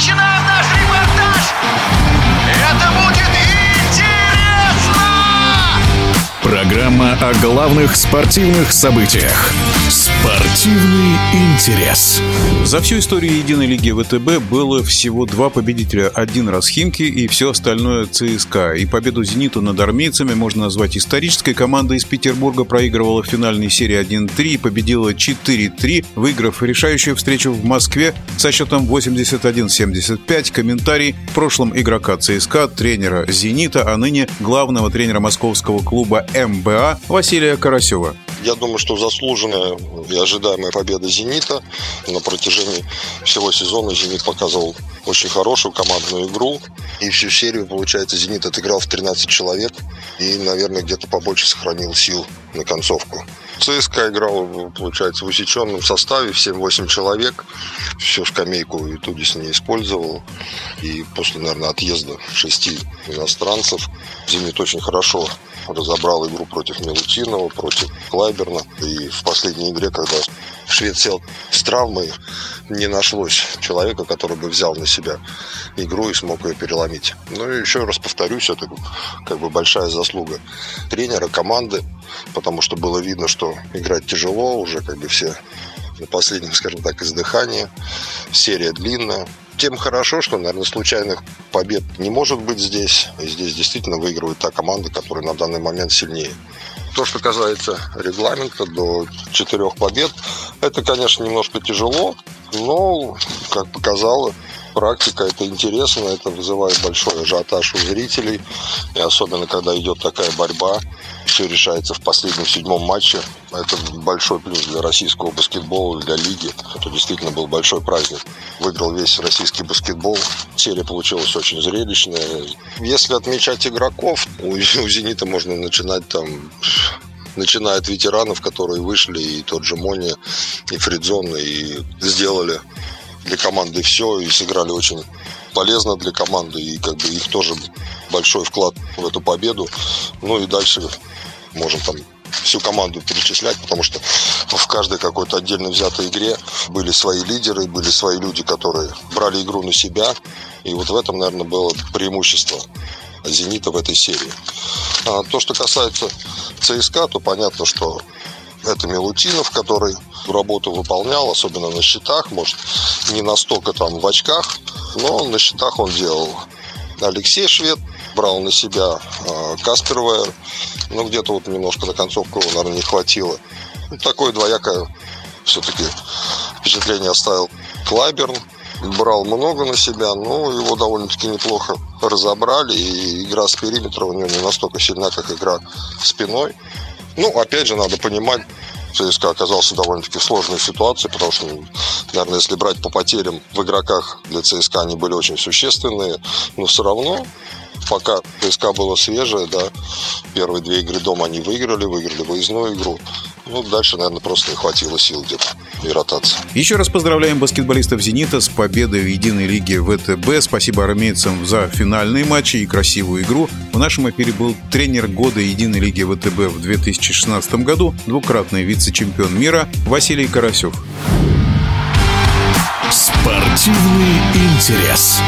Nacional. Программа о главных спортивных событиях. Спортивный интерес. За всю историю Единой лиги ВТБ было всего два победителя. Один раз Химки и все остальное ЦСКА. И победу «Зениту» над армейцами можно назвать исторической. Команда из Петербурга проигрывала в финальной серии 1-3 и победила 4-3, выиграв решающую встречу в Москве со счетом 81-75. Комментарий в прошлом игрока ЦСКА, тренера «Зенита», а ныне главного тренера московского клуба МБА Василия Карасева. Я думаю, что заслуженная и ожидаемая победа «Зенита». На протяжении всего сезона «Зенит» показывал очень хорошую командную игру. И всю серию, получается, «Зенит» отыграл в 13 человек. И, наверное, где-то побольше сохранил сил на концовку. ЦСКА играл, получается, в усеченном составе, в 7-8 человек. Всю скамейку и Тудис не использовал. И после, наверное, отъезда шести иностранцев «Зенит» очень хорошо разобрал игру против Милутинова, против Клайберна. И в последней игре, когда швед сел с травмой, не нашлось человека, который бы взял на себя игру и смог ее переломить. Ну и еще раз повторюсь, это как бы большая заслуга тренера, команды, потому что было видно, что играть тяжело, уже как бы все на последнем, скажем так, издыхании. Серия длинная, тем хорошо, что, наверное, случайных побед не может быть здесь. И здесь действительно выигрывает та команда, которая на данный момент сильнее. То, что касается регламента до четырех побед, это, конечно, немножко тяжело, но, как показало, практика, это интересно, это вызывает большой ажиотаж у зрителей. И особенно, когда идет такая борьба, все решается в последнем седьмом матче. Это большой плюс для российского баскетбола, для лиги. Это действительно был большой праздник. Выиграл весь российский баскетбол. Серия получилась очень зрелищная. Если отмечать игроков, у, у «Зенита» можно начинать там начиная от ветеранов, которые вышли, и тот же Мони, и Фридзон, и сделали для команды все, и сыграли очень полезно для команды, и как бы их тоже большой вклад в эту победу. Ну и дальше можем там всю команду перечислять, потому что в каждой какой-то отдельно взятой игре были свои лидеры, были свои люди, которые брали игру на себя. И вот в этом, наверное, было преимущество «Зенита» в этой серии. А то, что касается ЦСКА, то понятно, что это Милутинов, который работу выполнял, особенно на счетах, может, не настолько там в очках, но на счетах он делал. Алексей Швед брал на себя э, Каспер Вейер, ну, где-то вот немножко на концовку его, наверное, не хватило. Ну, такое двоякое все-таки впечатление оставил Клайберн. Брал много на себя, но его довольно-таки неплохо разобрали. И игра с периметра у него не настолько сильна, как игра спиной. Ну, опять же, надо понимать, ЦСКА оказался довольно-таки сложной ситуации, потому что, наверное, если брать по потерям в игроках для ЦСКА, они были очень существенные, но все равно пока ЦСКА было свежее, да, первые две игры дома они выиграли, выиграли выездную игру. Ну, дальше, наверное, просто не хватило сил где-то и ротации. Еще раз поздравляем баскетболистов «Зенита» с победой в единой лиге ВТБ. Спасибо армейцам за финальные матчи и красивую игру. В нашем эфире был тренер года единой лиги ВТБ в 2016 году, двукратный вице-чемпион мира Василий Карасев. Спортивный интерес.